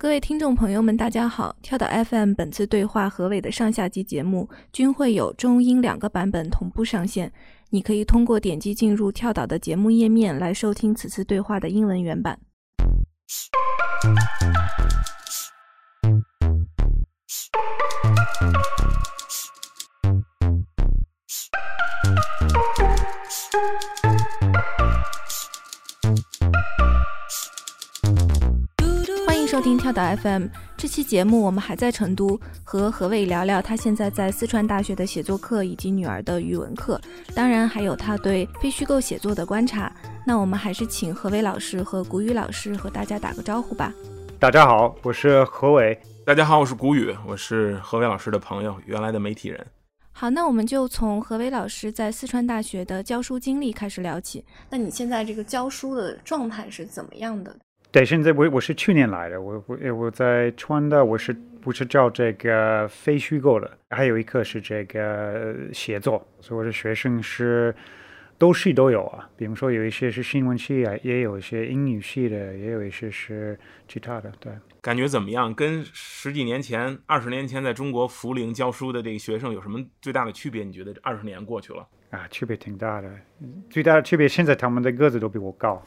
各位听众朋友们，大家好！跳岛 FM 本次对话何伟的上下集节目均会有中英两个版本同步上线，你可以通过点击进入跳岛的节目页面来收听此次对话的英文原版。收听跳岛 FM。这期节目我们还在成都，和何伟聊聊他现在在四川大学的写作课以及女儿的语文课，当然还有他对非虚构写作的观察。那我们还是请何伟老师和谷雨老师和大家打个招呼吧。大家好，我是何伟。大家好，我是谷雨，我是何伟老师的朋友，原来的媒体人。好，那我们就从何伟老师在四川大学的教书经历开始聊起。那你现在这个教书的状态是怎么样的？对，现在我我是去年来的，我我我在川大，我是不是教这个非虚构的？还有一课是这个写作，所以我的学生是都系都有啊。比如说有一些是新闻系啊，也有一些英语系的，也有一些是其他的。对，感觉怎么样？跟十几年前、二十年前在中国涪陵教书的这个学生有什么最大的区别？你觉得这二十年过去了？啊，区别挺大的。最大的区别，现在他们的个子都比我高，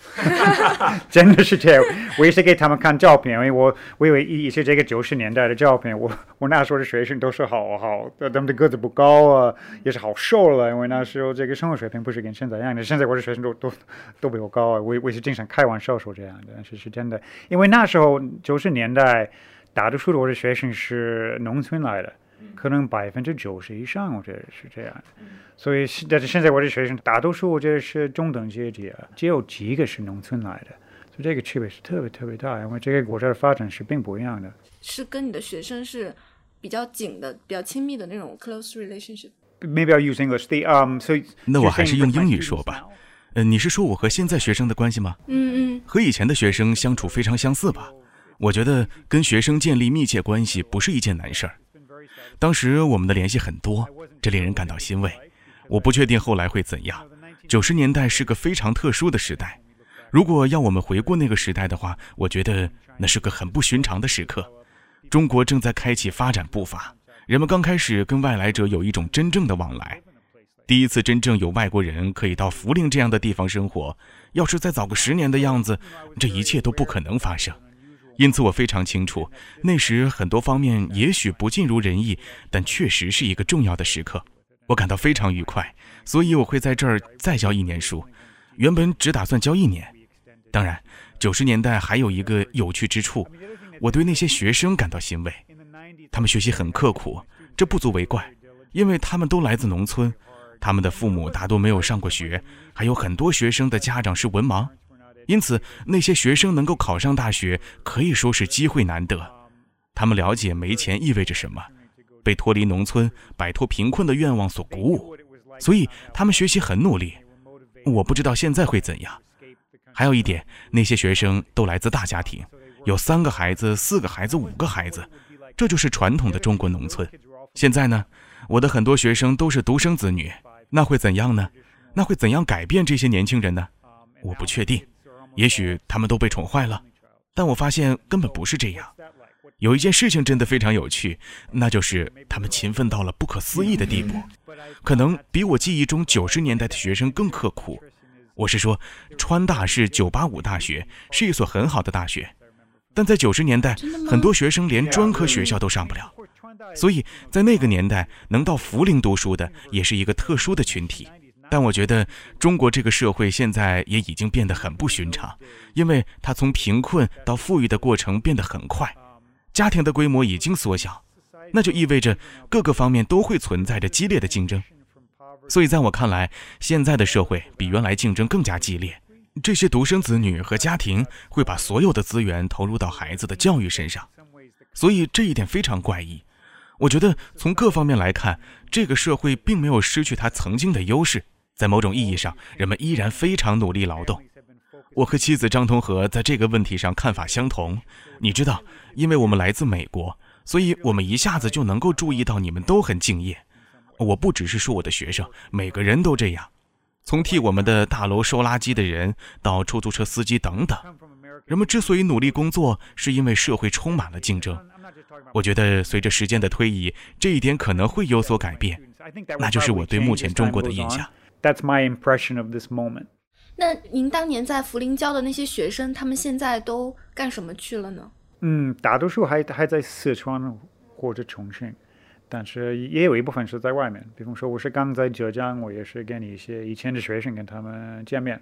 真的是这样。我也是给他们看照片，因为我我以为一些这个九十年代的照片，我我那时候的学生都是好好，他们的个子不高啊，也是好瘦了。因为那时候这个生活水平不是跟现在一样的。现在我的学生都都都比我高啊，我我也是经常开玩笑说这样的，但是是真的。因为那时候九十年代，大多数的我的学生是农村来的。可能百分之九十以上，我觉得是这样的。所以，但是现在我的学生大多数，我觉得是中等阶级啊，只有几个是农村来的，所以这个区别是特别特别大，因为这个国家的发展是并不一样的。是跟你的学生是比较紧的、比较亲密的那种 close relationship。Maybe I'll use English. The um, so 那我还是用英语说吧。呃，你是说我和现在学生的关系吗？嗯嗯。和以前的学生相处非常相似吧？我觉得跟学生建立密切关系不是一件难事儿。当时我们的联系很多，这令人感到欣慰。我不确定后来会怎样。九十年代是个非常特殊的时代，如果要我们回顾那个时代的话，我觉得那是个很不寻常的时刻。中国正在开启发展步伐，人们刚开始跟外来者有一种真正的往来，第一次真正有外国人可以到涪陵这样的地方生活。要是再早个十年的样子，这一切都不可能发生。因此，我非常清楚，那时很多方面也许不尽如人意，但确实是一个重要的时刻。我感到非常愉快，所以我会在这儿再教一年书。原本只打算教一年。当然，九十年代还有一个有趣之处，我对那些学生感到欣慰。他们学习很刻苦，这不足为怪，因为他们都来自农村，他们的父母大多没有上过学，还有很多学生的家长是文盲。因此，那些学生能够考上大学，可以说是机会难得。他们了解没钱意味着什么，被脱离农村、摆脱贫困的愿望所鼓舞，所以他们学习很努力。我不知道现在会怎样。还有一点，那些学生都来自大家庭，有三个孩子、四个孩子、五个孩子，这就是传统的中国农村。现在呢，我的很多学生都是独生子女，那会怎样呢？那会怎样改变这些年轻人呢？我不确定。也许他们都被宠坏了，但我发现根本不是这样。有一件事情真的非常有趣，那就是他们勤奋到了不可思议的地步，可能比我记忆中九十年代的学生更刻苦。我是说，川大是九八五大学，是一所很好的大学，但在九十年代，很多学生连专科学校都上不了，所以在那个年代，能到涪陵读书的也是一个特殊的群体。但我觉得中国这个社会现在也已经变得很不寻常，因为它从贫困到富裕的过程变得很快，家庭的规模已经缩小，那就意味着各个方面都会存在着激烈的竞争。所以在我看来，现在的社会比原来竞争更加激烈。这些独生子女和家庭会把所有的资源投入到孩子的教育身上，所以这一点非常怪异。我觉得从各方面来看，这个社会并没有失去它曾经的优势。在某种意义上，人们依然非常努力劳动。我和妻子张同和在这个问题上看法相同。你知道，因为我们来自美国，所以我们一下子就能够注意到你们都很敬业。我不只是说我的学生，每个人都这样。从替我们的大楼收垃圾的人，到出租车司机等等，人们之所以努力工作，是因为社会充满了竞争。我觉得随着时间的推移，这一点可能会有所改变。那就是我对目前中国的印象。That's my impression of this moment。那您当年在涪陵教的那些学生，他们现在都干什么去了呢？嗯，大多数还还在四川或者重庆，但是也有一部分是在外面。比方说，我是刚在浙江，我也是跟一些以前的学生跟他们见面。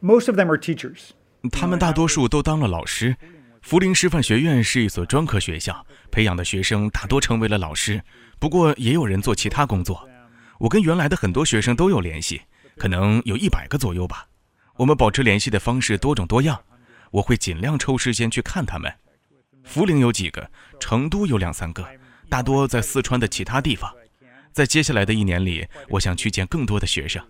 Most of them are teachers。他们大多数都当了老师。涪陵师范学院是一所专科学校，培养的学生大多成为了老师。不过也有人做其他工作。我跟原来的很多学生都有联系，可能有一百个左右吧。我们保持联系的方式多种多样，我会尽量抽时间去看他们。涪陵有几个，成都有两三个，大多在四川的其他地方。在接下来的一年里，我想去见更多的学生。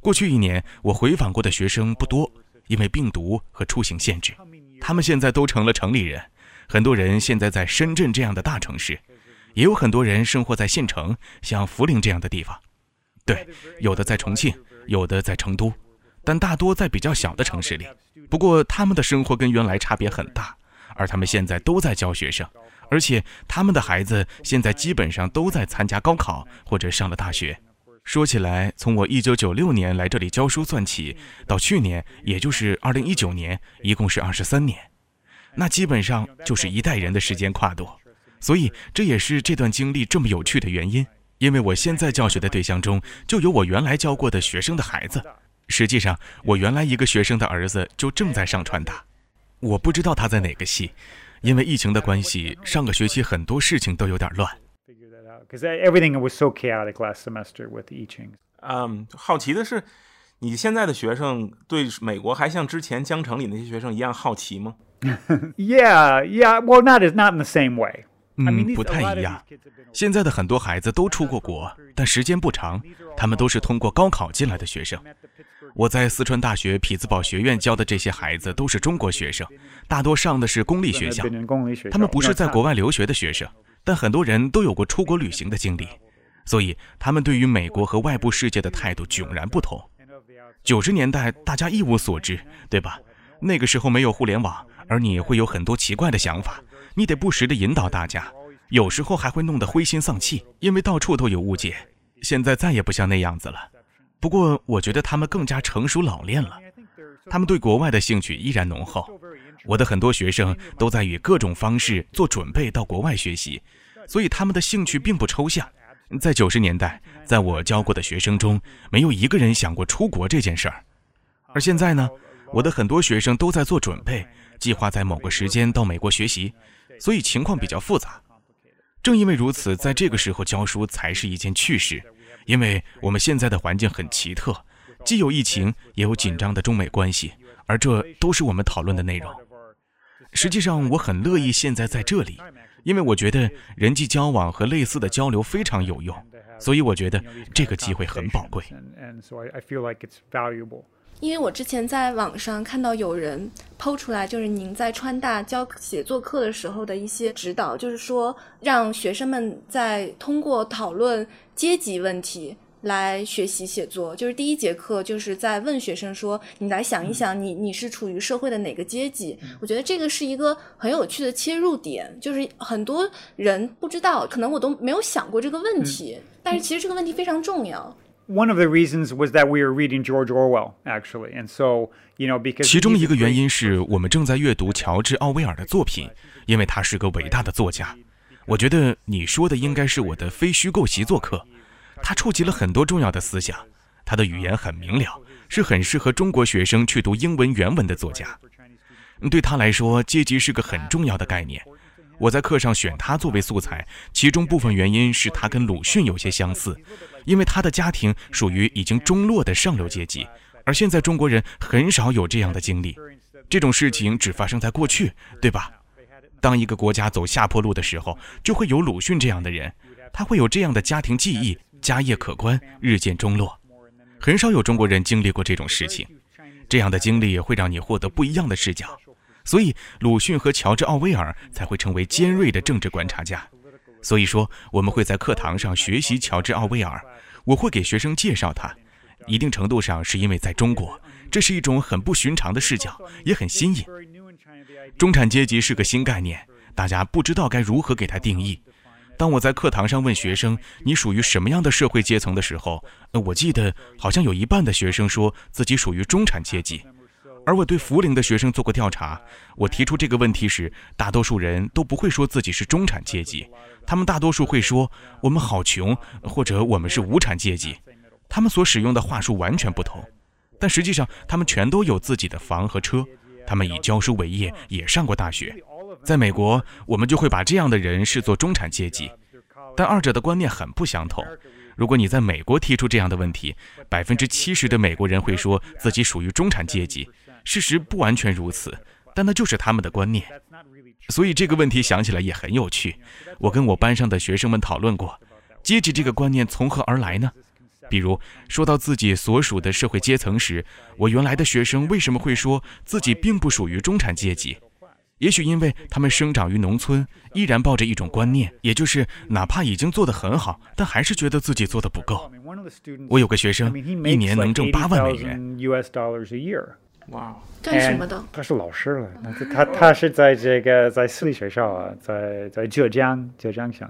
过去一年，我回访过的学生不多，因为病毒和出行限制。他们现在都成了城里人，很多人现在在深圳这样的大城市，也有很多人生活在县城，像涪陵这样的地方。对，有的在重庆，有的在成都，但大多在比较小的城市里。不过他们的生活跟原来差别很大，而他们现在都在教学生，而且他们的孩子现在基本上都在参加高考或者上了大学。说起来，从我一九九六年来这里教书算起，到去年，也就是二零一九年，一共是二十三年，那基本上就是一代人的时间跨度。所以这也是这段经历这么有趣的原因，因为我现在教学的对象中就有我原来教过的学生的孩子。实际上，我原来一个学生的儿子就正在上川大，我不知道他在哪个系，因为疫情的关系，上个学期很多事情都有点乱。because everything was so chaotic last semester with the teaching. 嗯，好奇的是，你现在的学生对美国还像之前江城里那些学生一样好奇吗？Yeah, yeah. Well, not is not in the same way. 嗯，不太一样。现在的很多孩子都出过国，但时间不长。他们都是通过高考进来的学生。我在四川大学匹兹堡学院教的这些孩子都是中国学生，大多上的是公立学校。他们不是在国外留学的学生。但很多人都有过出国旅行的经历，所以他们对于美国和外部世界的态度迥然不同。九十年代大家一无所知，对吧？那个时候没有互联网，而你会有很多奇怪的想法，你得不时地引导大家，有时候还会弄得灰心丧气，因为到处都有误解。现在再也不像那样子了。不过我觉得他们更加成熟老练了，他们对国外的兴趣依然浓厚。我的很多学生都在以各种方式做准备到国外学习，所以他们的兴趣并不抽象。在九十年代，在我教过的学生中，没有一个人想过出国这件事儿。而现在呢，我的很多学生都在做准备，计划在某个时间到美国学习，所以情况比较复杂。正因为如此，在这个时候教书才是一件趣事，因为我们现在的环境很奇特，既有疫情，也有紧张的中美关系，而这都是我们讨论的内容。实际上，我很乐意现在在这里，因为我觉得人际交往和类似的交流非常有用，所以我觉得这个机会很宝贵。因为我之前在网上看到有人抛出来，就是您在川大教写作课的时候的一些指导，就是说让学生们在通过讨论阶级问题。来学习写作，就是第一节课就是在问学生说：“你来想一想，你你是处于社会的哪个阶级？”我觉得这个是一个很有趣的切入点，就是很多人不知道，可能我都没有想过这个问题，但是其实这个问题非常重要。One of the reasons was that we are reading George Orwell, actually, and so you know because 其中一个原因是我们正在阅读乔治·奥威尔的作品，因为他是个伟大的作家。我觉得你说的应该是我的非虚构习作课。他触及了很多重要的思想，他的语言很明了，是很适合中国学生去读英文原文的作家。对他来说，阶级是个很重要的概念。我在课上选他作为素材，其中部分原因是他跟鲁迅有些相似，因为他的家庭属于已经中落的上流阶级，而现在中国人很少有这样的经历。这种事情只发生在过去，对吧？当一个国家走下坡路的时候，就会有鲁迅这样的人，他会有这样的家庭记忆。家业可观，日渐中落，很少有中国人经历过这种事情。这样的经历会让你获得不一样的视角，所以鲁迅和乔治·奥威尔才会成为尖锐的政治观察家。所以说，我们会在课堂上学习乔治·奥威尔，我会给学生介绍他，一定程度上是因为在中国，这是一种很不寻常的视角，也很新颖。中产阶级是个新概念，大家不知道该如何给它定义。当我在课堂上问学生你属于什么样的社会阶层的时候，呃，我记得好像有一半的学生说自己属于中产阶级。而我对福陵的学生做过调查，我提出这个问题时，大多数人都不会说自己是中产阶级，他们大多数会说我们好穷，或者我们是无产阶级。他们所使用的话术完全不同，但实际上他们全都有自己的房和车，他们以教书为业，也上过大学。在美国，我们就会把这样的人视作中产阶级，但二者的观念很不相同。如果你在美国提出这样的问题，百分之七十的美国人会说自己属于中产阶级。事实不完全如此，但那就是他们的观念。所以这个问题想起来也很有趣。我跟我班上的学生们讨论过，阶级这个观念从何而来呢？比如说到自己所属的社会阶层时，我原来的学生为什么会说自己并不属于中产阶级？也许因为他们生长于农村，依然抱着一种观念，也就是哪怕已经做得很好，但还是觉得自己做得不够。我有个学生，一年能挣八万美元。哇，干什么的？他是老师了。他他是在这个在私立学校啊，在在浙江浙江省。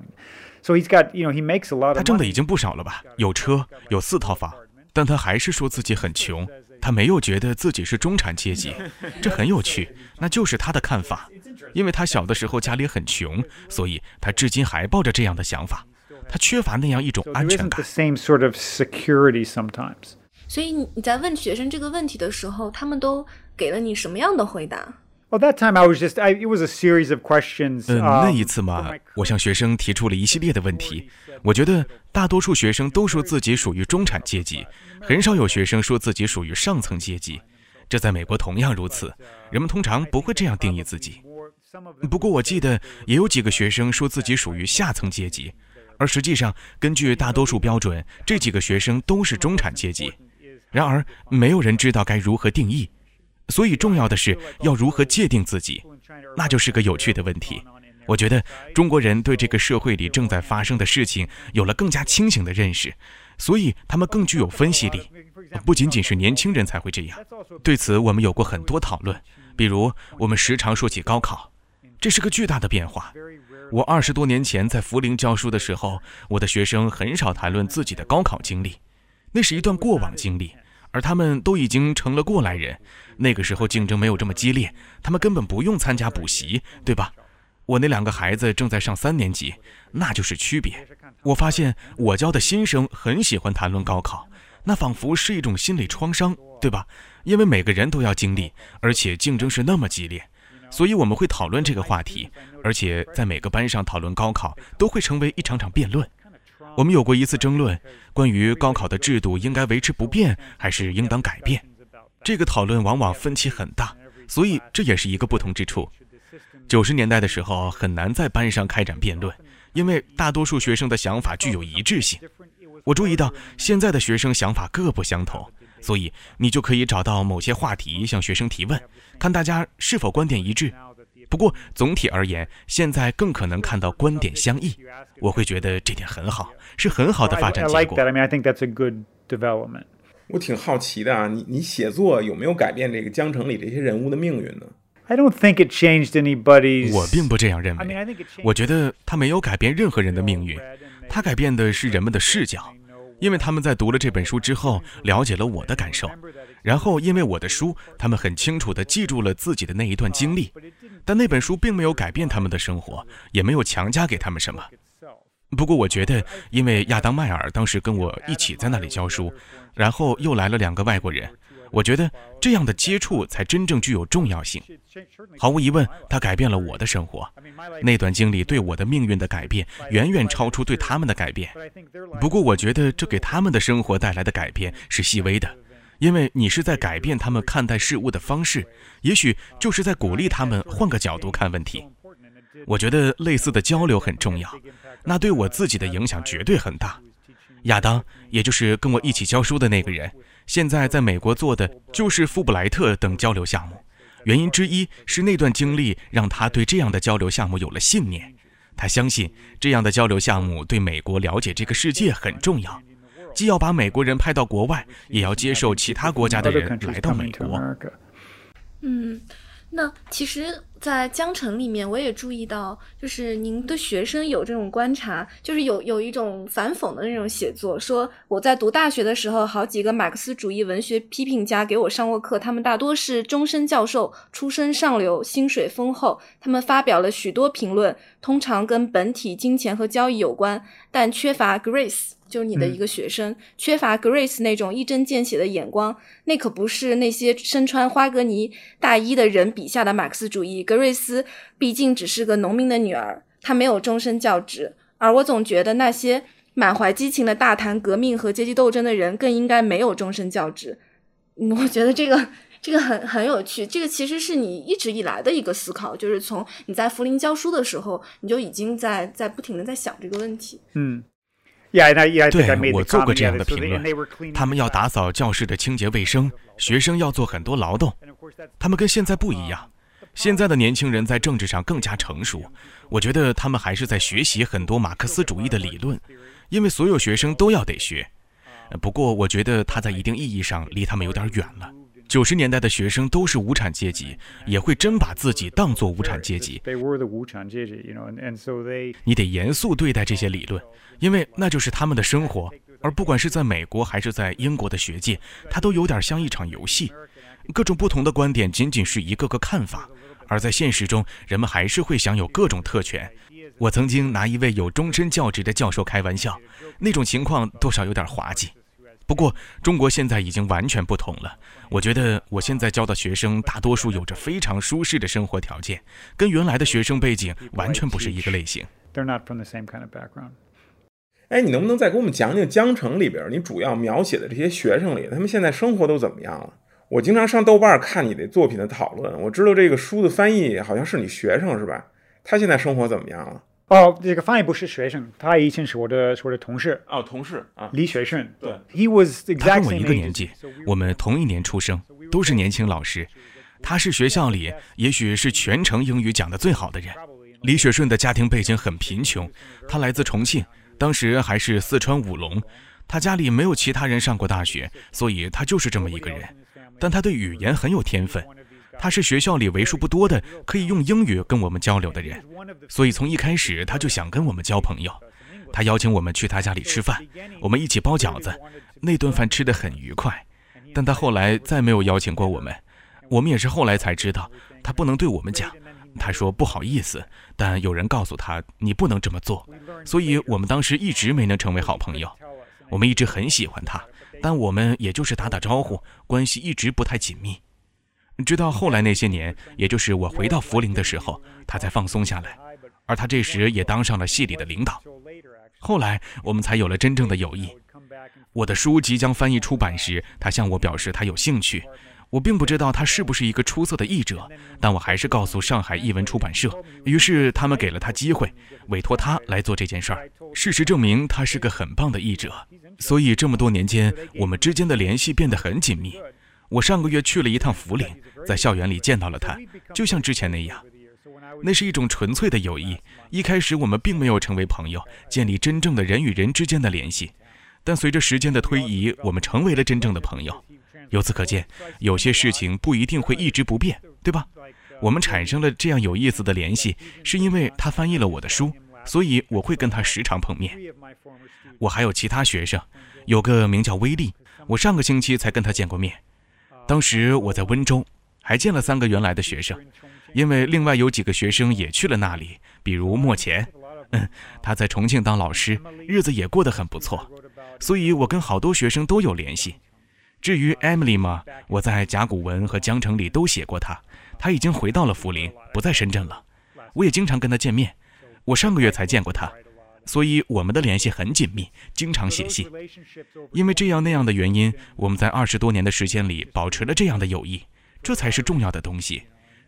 So he's got you know he makes a lot. 他挣的已经不少了吧？有车，有四套房，但他还是说自己很穷。他没有觉得自己是中产阶级，这很有趣，那就是他的看法。因为他小的时候家里很穷，所以他至今还抱着这样的想法。他缺乏那样一种安全感。所以你在问学生这个问题的时候，他们都给了你什么样的回答？Well, that time I was just, I, it was a series of questions. 嗯，那一次嘛，我向学生提出了一系列的问题。我觉得大多数学生都说自己属于中产阶级，很少有学生说自己属于上层阶级。这在美国同样如此，人们通常不会这样定义自己。不过我记得也有几个学生说自己属于下层阶级，而实际上根据大多数标准，这几个学生都是中产阶级。然而，没有人知道该如何定义。所以，重要的是要如何界定自己，那就是个有趣的问题。我觉得中国人对这个社会里正在发生的事情有了更加清醒的认识，所以他们更具有分析力。不仅仅是年轻人才会这样。对此，我们有过很多讨论。比如，我们时常说起高考，这是个巨大的变化。我二十多年前在涪陵教书的时候，我的学生很少谈论自己的高考经历，那是一段过往经历。而他们都已经成了过来人，那个时候竞争没有这么激烈，他们根本不用参加补习，对吧？我那两个孩子正在上三年级，那就是区别。我发现我教的新生很喜欢谈论高考，那仿佛是一种心理创伤，对吧？因为每个人都要经历，而且竞争是那么激烈，所以我们会讨论这个话题，而且在每个班上讨论高考都会成为一场场辩论。我们有过一次争论，关于高考的制度应该维持不变还是应当改变。这个讨论往往分歧很大，所以这也是一个不同之处。九十年代的时候很难在班上开展辩论，因为大多数学生的想法具有一致性。我注意到现在的学生想法各不相同，所以你就可以找到某些话题向学生提问，看大家是否观点一致。不过总体而言，现在更可能看到观点相异。我会觉得这点很好，是很好的发展结果。我挺好奇的啊，你你写作有没有改变这个江城里这些人物的命运呢？I don't think it changed anybody's。我并不这样认为。我觉得它没有改变任何人的命运，它改变的是人们的视角，因为他们在读了这本书之后，了解了我的感受，然后因为我的书，他们很清楚地记住了自己的那一段经历。但那本书并没有改变他们的生活，也没有强加给他们什么。不过，我觉得，因为亚当·迈尔当时跟我一起在那里教书，然后又来了两个外国人，我觉得这样的接触才真正具有重要性。毫无疑问，他改变了我的生活。那段经历对我的命运的改变，远远超出对他们的改变。不过，我觉得这给他们的生活带来的改变是细微的，因为你是在改变他们看待事物的方式，也许就是在鼓励他们换个角度看问题。我觉得类似的交流很重要。那对我自己的影响绝对很大。亚当，也就是跟我一起教书的那个人，现在在美国做的就是富布莱特等交流项目。原因之一是那段经历让他对这样的交流项目有了信念。他相信这样的交流项目对美国了解这个世界很重要。既要把美国人派到国外，也要接受其他国家的人来到美国。嗯。那其实，在江城里面，我也注意到，就是您的学生有这种观察，就是有有一种反讽的那种写作，说我在读大学的时候，好几个马克思主义文学批评家给我上过课，他们大多是终身教授，出身上流，薪水丰厚，他们发表了许多评论，通常跟本体、金钱和交易有关，但缺乏 grace。就是你的一个学生，缺乏 Grace 那种一针见血的眼光，那可不是那些身穿花格尼大衣的人笔下的马克思主义。格瑞斯毕竟只是个农民的女儿，她没有终身教职。而我总觉得那些满怀激情的大谈革命和阶级斗争的人，更应该没有终身教职。嗯，我觉得这个这个很很有趣。这个其实是你一直以来的一个思考，就是从你在福林教书的时候，你就已经在在不停的在想这个问题。嗯。对，我做过这样的评论。他们要打扫教室的清洁卫生，学生要做很多劳动。他们跟现在不一样。现在的年轻人在政治上更加成熟，我觉得他们还是在学习很多马克思主义的理论，因为所有学生都要得学。不过，我觉得他在一定意义上离他们有点远了。九十年代的学生都是无产阶级，也会真把自己当作无产阶级。你得严肃对待这些理论，因为那就是他们的生活。而不管是在美国还是在英国的学界，它都有点像一场游戏。各种不同的观点仅仅是一个个看法，而在现实中，人们还是会享有各种特权。我曾经拿一位有终身教职的教授开玩笑，那种情况多少有点滑稽。不过，中国现在已经完全不同了。我觉得我现在教的学生大多数有着非常舒适的生活条件，跟原来的学生背景完全不是一个类型。They're not from the same kind of background。哎，你能不能再给我们讲讲江城里边你主要描写的这些学生里，他们现在生活都怎么样了？我经常上豆瓣看你的作品的讨论，我知道这个书的翻译好像是你学生是吧？他现在生活怎么样了？哦，这个翻译不是学生，他以前是我的是我的同事。哦，同事啊，李雪顺。对，He was exactly 他跟我一个年纪，我们同一年出生，都是年轻老师。他是学校里也许是全程英语讲的最好的人。李雪顺的家庭背景很贫穷，他来自重庆，当时还是四川武隆。他家里没有其他人上过大学，所以他就是这么一个人。但他对语言很有天分。他是学校里为数不多的可以用英语跟我们交流的人，所以从一开始他就想跟我们交朋友。他邀请我们去他家里吃饭，我们一起包饺子，那顿饭吃得很愉快。但他后来再没有邀请过我们，我们也是后来才知道，他不能对我们讲。他说不好意思，但有人告诉他你不能这么做，所以我们当时一直没能成为好朋友。我们一直很喜欢他，但我们也就是打打招呼，关系一直不太紧密。直到后来那些年，也就是我回到涪陵的时候，他才放松下来，而他这时也当上了系里的领导。后来我们才有了真正的友谊。我的书即将翻译出版时，他向我表示他有兴趣。我并不知道他是不是一个出色的译者，但我还是告诉上海译文出版社。于是他们给了他机会，委托他来做这件事儿。事实证明，他是个很棒的译者。所以这么多年间，我们之间的联系变得很紧密。我上个月去了一趟涪陵，在校园里见到了他，就像之前那样。那是一种纯粹的友谊。一开始我们并没有成为朋友，建立真正的人与人之间的联系。但随着时间的推移，我们成为了真正的朋友。由此可见，有些事情不一定会一直不变，对吧？我们产生了这样有意思的联系，是因为他翻译了我的书，所以我会跟他时常碰面。我还有其他学生，有个名叫威利，我上个星期才跟他见过面。当时我在温州，还见了三个原来的学生，因为另外有几个学生也去了那里，比如莫钱，嗯，他在重庆当老师，日子也过得很不错，所以我跟好多学生都有联系。至于 Emily 嘛，我在甲骨文和江城里都写过她，她已经回到了涪陵，不在深圳了。我也经常跟她见面，我上个月才见过她。所以我们的联系很紧密，经常写信。因为这样那样的原因，我们在二十多年的时间里保持了这样的友谊，这才是重要的东西。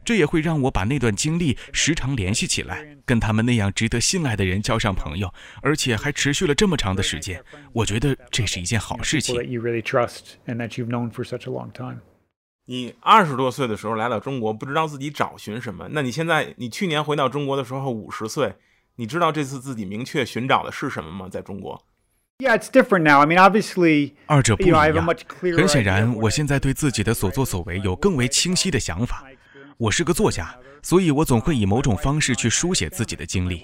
这也会让我把那段经历时常联系起来，跟他们那样值得信赖的人交上朋友，而且还持续了这么长的时间。我觉得这是一件好事情。你二十多岁的时候来到中国，不知道自己找寻什么。那你现在，你去年回到中国的时候五十岁。你知道这次自己明确寻找的是什么吗？在中国，Yeah, it's different now. I mean, obviously, 二者不一样 much。clearer 很显然，我现在对自己的所作所为有更为清晰的想法。我是个作家，所以我总会以某种方式去书写自己的经历。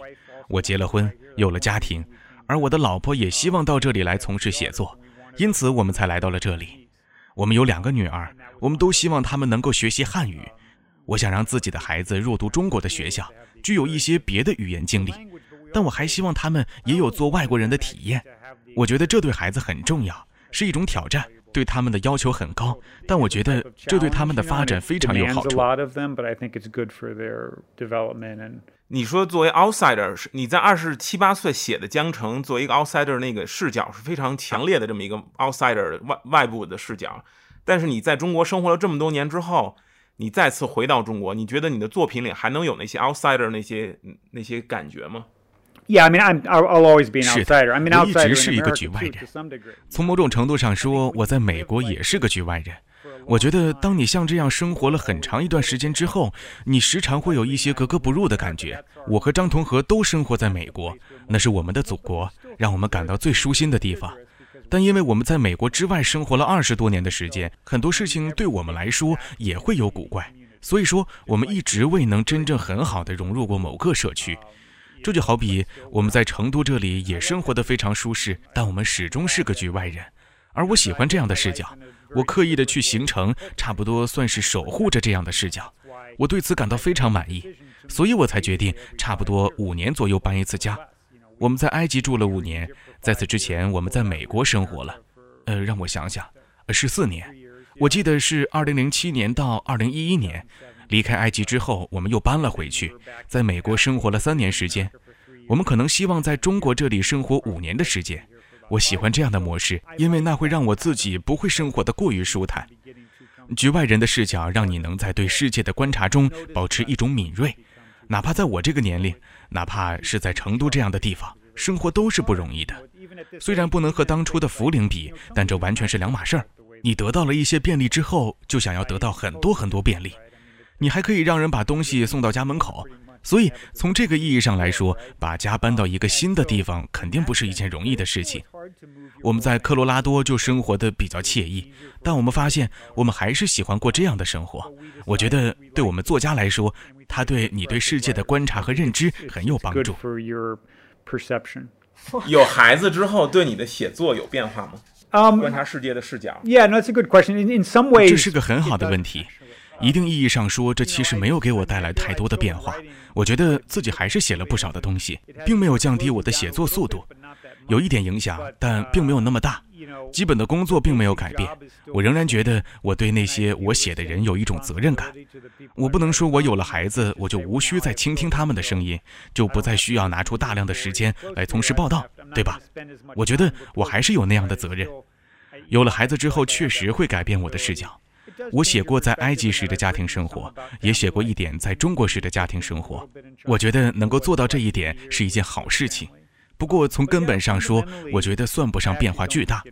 我结了婚，有了家庭，而我的老婆也希望到这里来从事写作，因此我们才来到了这里。我们有两个女儿，我们都希望她们能够学习汉语。我想让自己的孩子入读中国的学校，具有一些别的语言经历，但我还希望他们也有做外国人的体验。我觉得这对孩子很重要，是一种挑战，对他们的要求很高，但我觉得这对他们的发展非常有好处。你说作为 outsider，是你在二十七八岁写的江城，作为一个 outsider，那个视角是非常强烈的这么一个 outsider 外外部的视角。但是你在中国生活了这么多年之后，你再次回到中国，你觉得你的作品里还能有那些 outsider 那些那些感觉吗？yeah. I mean, I'm I'll, always be an outsider. I mean, 我一直 outsider 是一个局外人 to some degree. 从某种程度上说，我在美国也是个局外人。我觉得，当你像这样生活了很长一段时间之后，你时常会有一些格格不入的感觉。我和张同和都生活在美国，那是我们的祖国，让我们感到最舒心的地方。但因为我们在美国之外生活了二十多年的时间，很多事情对我们来说也会有古怪，所以说我们一直未能真正很好的融入过某个社区。这就好比我们在成都这里也生活得非常舒适，但我们始终是个局外人。而我喜欢这样的视角，我刻意的去形成，差不多算是守护着这样的视角。我对此感到非常满意，所以我才决定差不多五年左右搬一次家。我们在埃及住了五年，在此之前我们在美国生活了，呃，让我想想，呃，十四年。我记得是二零零七年到二零一一年，离开埃及之后，我们又搬了回去，在美国生活了三年时间。我们可能希望在中国这里生活五年的时间。我喜欢这样的模式，因为那会让我自己不会生活的过于舒坦。局外人的视角让你能在对世界的观察中保持一种敏锐，哪怕在我这个年龄，哪怕是在成都这样的地方，生活都是不容易的。虽然不能和当初的涪陵比，但这完全是两码事儿。你得到了一些便利之后，就想要得到很多很多便利，你还可以让人把东西送到家门口。所以从这个意义上来说，把家搬到一个新的地方，肯定不是一件容易的事情。我们在科罗拉多就生活的比较惬意，但我们发现我们还是喜欢过这样的生活。我觉得对我们作家来说，它对你对世界的观察和认知很有帮助。for your perception. 有孩子之后，对你的写作有变化吗？Um, 观察世界的视角。yeah, no, that's a good question. In, in some ways, 这是个很好的问题。一定意义上说，这其实没有给我带来太多的变化。我觉得自己还是写了不少的东西，并没有降低我的写作速度，有一点影响，但并没有那么大。基本的工作并没有改变，我仍然觉得我对那些我写的人有一种责任感。我不能说我有了孩子，我就无需再倾听他们的声音，就不再需要拿出大量的时间来从事报道，对吧？我觉得我还是有那样的责任。有了孩子之后，确实会改变我的视角。我写过在埃及时的家庭生活，也写过一点在中国时的家庭生活。我觉得能够做到这一点是一件好事情。不过从根本上说，我觉得算不上变化巨大。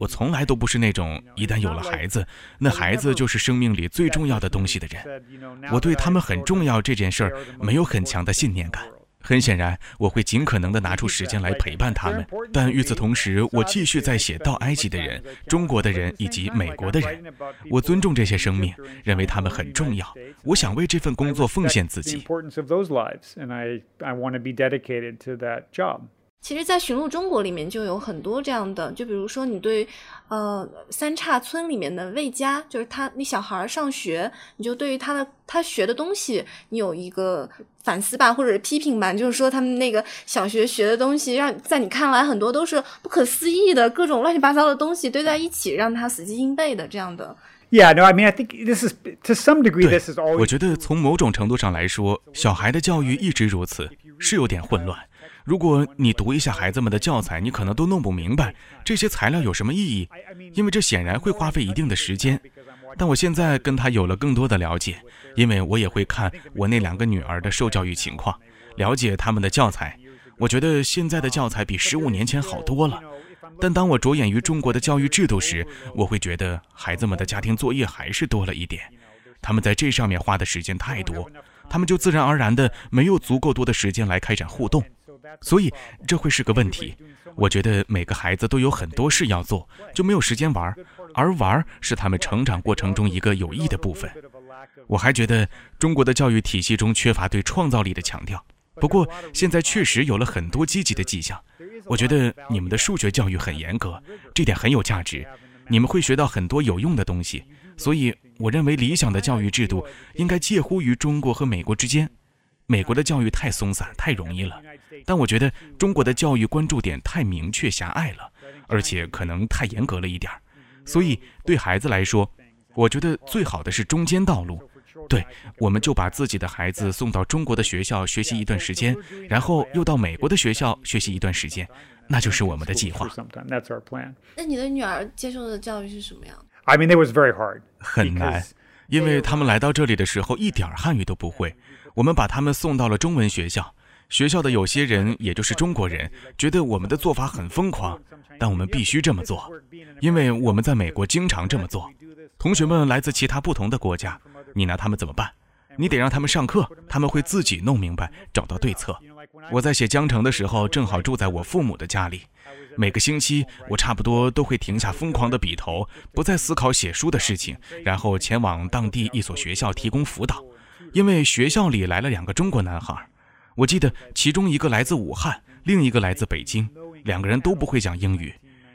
我从来都不是那种一旦有了孩子，那孩子就是生命里最重要的东西的人。我对他们很重要这件事儿没有很强的信念感。很显然，我会尽可能的拿出时间来陪伴他们，但与此同时，我继续在写到埃及的人、中国的人以及美国的人。我尊重这些生命，认为他们很重要。我想为这份工作奉献自己。其实，在《寻路中国》里面就有很多这样的，就比如说你对，呃，三岔村里面的魏家，就是他，那小孩上学，你就对于他的他学的东西，你有一个反思吧，或者是批评吧，就是说他们那个小学学的东西，让在你看来很多都是不可思议的各种乱七八糟的东西堆在一起，让他死记硬背的这样的。Yeah, no, I mean, I think this is to some degree. This is，always. 我觉得从某种程度上来说，小孩的教育一直如此，是有点混乱。如果你读一下孩子们的教材，你可能都弄不明白这些材料有什么意义，因为这显然会花费一定的时间。但我现在跟他有了更多的了解，因为我也会看我那两个女儿的受教育情况，了解他们的教材。我觉得现在的教材比十五年前好多了。但当我着眼于中国的教育制度时，我会觉得孩子们的家庭作业还是多了一点，他们在这上面花的时间太多，他们就自然而然的没有足够多的时间来开展互动。所以这会是个问题。我觉得每个孩子都有很多事要做，就没有时间玩，而玩是他们成长过程中一个有益的部分。我还觉得中国的教育体系中缺乏对创造力的强调，不过现在确实有了很多积极的迹象。我觉得你们的数学教育很严格，这点很有价值，你们会学到很多有用的东西。所以，我认为理想的教育制度应该介乎于中国和美国之间。美国的教育太松散、太容易了，但我觉得中国的教育关注点太明确、狭隘了，而且可能太严格了一点儿。所以，对孩子来说，我觉得最好的是中间道路。对，我们就把自己的孩子送到中国的学校学习一段时间，然后又到美国的学校学习一段时间，那就是我们的计划。那你的女儿接受的教育是什么样？I mean, it was very hard. 很难，因为他们来到这里的时候一点汉语都不会。我们把他们送到了中文学校，学校的有些人，也就是中国人，觉得我们的做法很疯狂，但我们必须这么做，因为我们在美国经常这么做。同学们来自其他不同的国家，你拿他们怎么办？你得让他们上课，他们会自己弄明白，找到对策。我在写江城的时候，正好住在我父母的家里，每个星期我差不多都会停下疯狂的笔头，不再思考写书的事情，然后前往当地一所学校提供辅导，因为学校里来了两个中国男孩，我记得其中一个来自武汉，另一个来自北京，两个人都不会讲英语，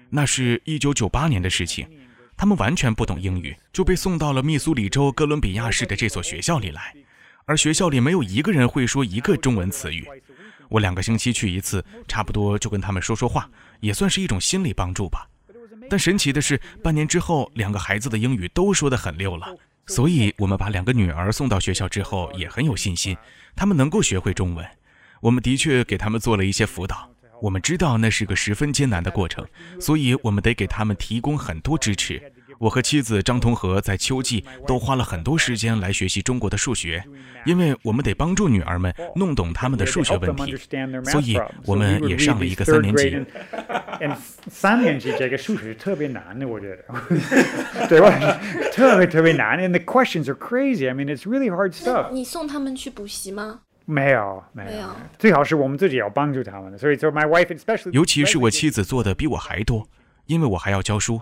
那是一九九八年的事情。他们完全不懂英语，就被送到了密苏里州哥伦比亚市的这所学校里来，而学校里没有一个人会说一个中文词语。我两个星期去一次，差不多就跟他们说说话，也算是一种心理帮助吧。但神奇的是，半年之后，两个孩子的英语都说得很溜了。所以，我们把两个女儿送到学校之后，也很有信心，他们能够学会中文。我们的确给他们做了一些辅导。我们知道那是个十分艰难的过程，所以我们得给他们提供很多支持。我和妻子张同和在秋季都花了很多时间来学习中国的数学，因为我们得帮助女儿们弄懂他们的数学问题，所以我们也上了一个三年级。三年级这个数学特别难的，我觉得，对吧？特别特别难，and the questions are crazy. I mean, it's really hard stuff. 你送他们去补习吗？没有，没有，最好是我们自己要帮助他们的。所以，就 my wife especially，尤其是我妻子做的比我还多，因为我还要教书。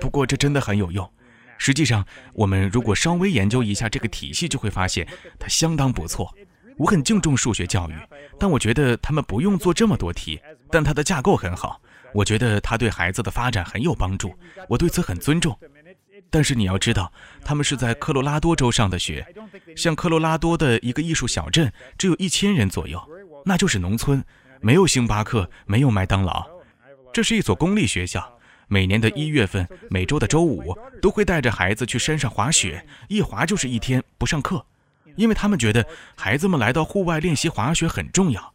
不过这真的很有用。实际上，我们如果稍微研究一下这个体系，就会发现它相当不错。我很敬重数学教育，但我觉得他们不用做这么多题。但它的架构很好，我觉得它对孩子的发展很有帮助。我对此很尊重。但是你要知道，他们是在科罗拉多州上的学，像科罗拉多的一个艺术小镇，只有一千人左右，那就是农村，没有星巴克，没有麦当劳。这是一所公立学校，每年的一月份，每周的周五都会带着孩子去山上滑雪，一滑就是一天，不上课，因为他们觉得孩子们来到户外练习滑雪很重要。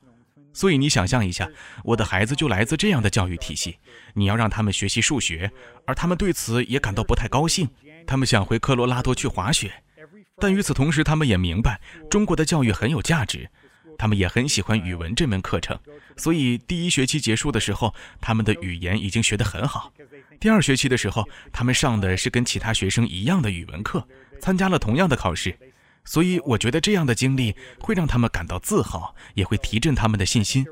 所以你想象一下，我的孩子就来自这样的教育体系。你要让他们学习数学，而他们对此也感到不太高兴。他们想回科罗拉多去滑雪，但与此同时，他们也明白中国的教育很有价值。他们也很喜欢语文这门课程，所以第一学期结束的时候，他们的语言已经学得很好。第二学期的时候，他们上的是跟其他学生一样的语文课，参加了同样的考试。所以我觉得这样的经历会让他们感到自豪，也会提振他们的信心。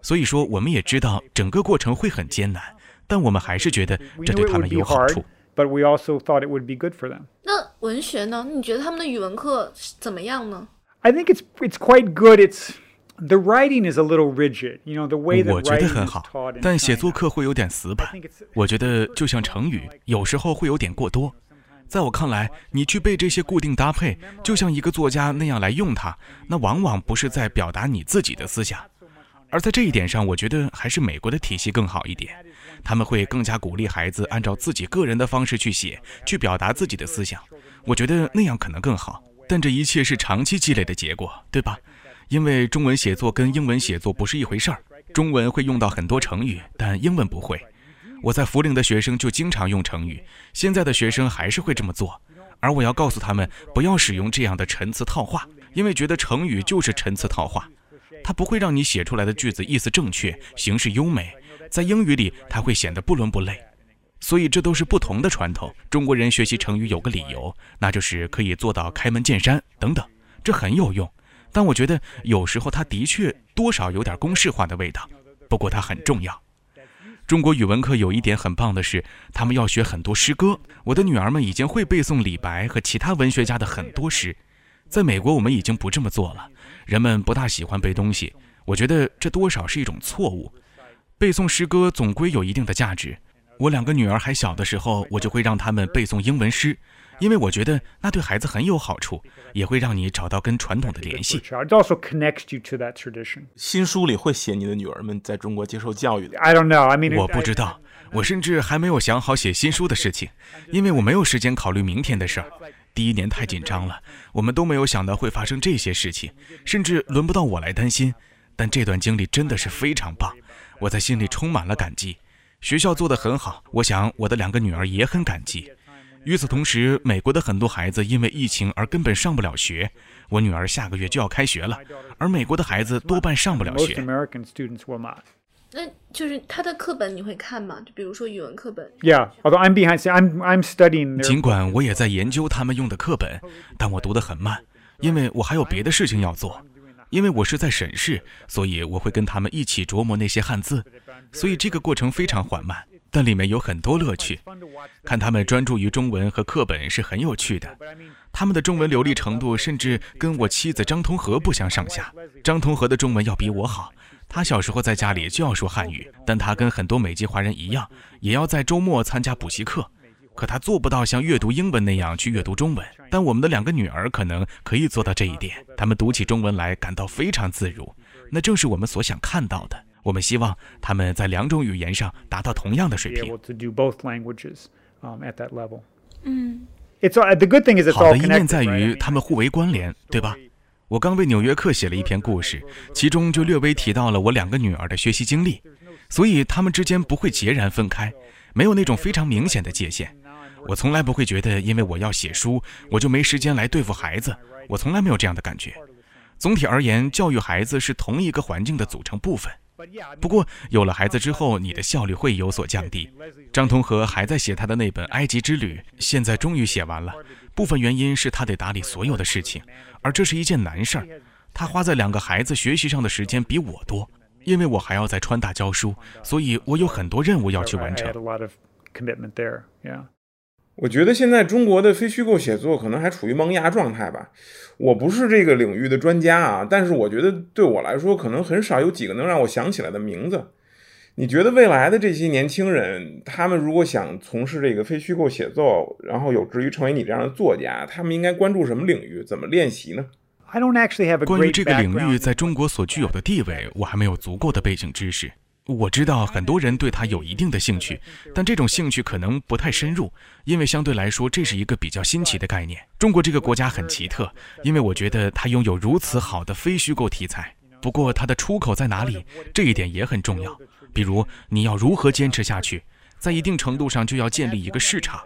所以说，我们也知道整个过程会很艰难，但我们还是觉得这对他们有好处。But we also thought it would be good for them. 那文学呢？你觉得他们的语文课怎么样呢？I think it's it's quite good. It's the writing is a little rigid. You know the way that 我觉得很好，但写作课会有点死板。我觉得就像成语，有时候会有点过多。在我看来，你去背这些固定搭配，就像一个作家那样来用它，那往往不是在表达你自己的思想。而在这一点上，我觉得还是美国的体系更好一点，他们会更加鼓励孩子按照自己个人的方式去写，去表达自己的思想。我觉得那样可能更好。但这一切是长期积累的结果，对吧？因为中文写作跟英文写作不是一回事儿，中文会用到很多成语，但英文不会。我在涪陵的学生就经常用成语，现在的学生还是会这么做，而我要告诉他们不要使用这样的陈词套话，因为觉得成语就是陈词套话，它不会让你写出来的句子意思正确、形式优美，在英语里它会显得不伦不类。所以这都是不同的传统。中国人学习成语有个理由，那就是可以做到开门见山等等，这很有用。但我觉得有时候它的确多少有点公式化的味道。不过它很重要。中国语文课有一点很棒的是，他们要学很多诗歌。我的女儿们已经会背诵李白和其他文学家的很多诗。在美国，我们已经不这么做了，人们不大喜欢背东西。我觉得这多少是一种错误。背诵诗歌总归有一定的价值。我两个女儿还小的时候，我就会让他们背诵英文诗，因为我觉得那对孩子很有好处，也会让你找到跟传统的联系。新书里会写你的女儿们在中国接受教育的。I don't know. I mean, 我不知道，我甚至还没有想好写新书的事情，因为我没有时间考虑明天的事儿。第一年太紧张了，我们都没有想到会发生这些事情，甚至轮不到我来担心。但这段经历真的是非常棒，我在心里充满了感激。学校做得很好，我想我的两个女儿也很感激。与此同时，美国的很多孩子因为疫情而根本上不了学。我女儿下个月就要开学了，而美国的孩子多半上不了学。American students will not. 那就是他的课本你会看吗？就比如说语文课本，Yeah, although I'm behind. I'm I'm studying. 尽管我也在研究他们用的课本，但我读得很慢，因为我还有别的事情要做。因为我是在审视，所以我会跟他们一起琢磨那些汉字，所以这个过程非常缓慢，但里面有很多乐趣。看他们专注于中文和课本是很有趣的，他们的中文流利程度甚至跟我妻子张同和不相上下。张同和的中文要比我好，他小时候在家里就要说汉语，但他跟很多美籍华人一样，也要在周末参加补习课。可他做不到像阅读英文那样去阅读中文，但我们的两个女儿可能可以做到这一点。她们读起中文来感到非常自如，那正是我们所想看到的。我们希望他们在两种语言上达到同样的水平。to do both languages um, at that level. 嗯，It's all, the good thing is it's 好 all 的一面在于他们互为关联，对吧？我刚为《纽约客》写了一篇故事，其中就略微提到了我两个女儿的学习经历，所以她们之间不会截然分开，没有那种非常明显的界限。我从来不会觉得，因为我要写书，我就没时间来对付孩子。我从来没有这样的感觉。总体而言，教育孩子是同一个环境的组成部分。不过，有了孩子之后，你的效率会有所降低。张同和还在写他的那本《埃及之旅》，现在终于写完了。部分原因是他得打理所有的事情，而这是一件难事儿。他花在两个孩子学习上的时间比我多，因为我还要在川大教书，所以我有很多任务要去 I 完 had 成我觉得现在中国的非虚构写作可能还处于萌芽状态吧。我不是这个领域的专家啊，但是我觉得对我来说，可能很少有几个能让我想起来的名字。你觉得未来的这些年轻人，他们如果想从事这个非虚构写作，然后有志于成为你这样的作家，他们应该关注什么领域？怎么练习呢？I don't actually have 关于这个领域在中国所具有的地位，我还没有足够的背景知识。我知道很多人对它有一定的兴趣，但这种兴趣可能不太深入，因为相对来说这是一个比较新奇的概念。中国这个国家很奇特，因为我觉得它拥有如此好的非虚构题材。不过它的出口在哪里，这一点也很重要。比如你要如何坚持下去，在一定程度上就要建立一个市场。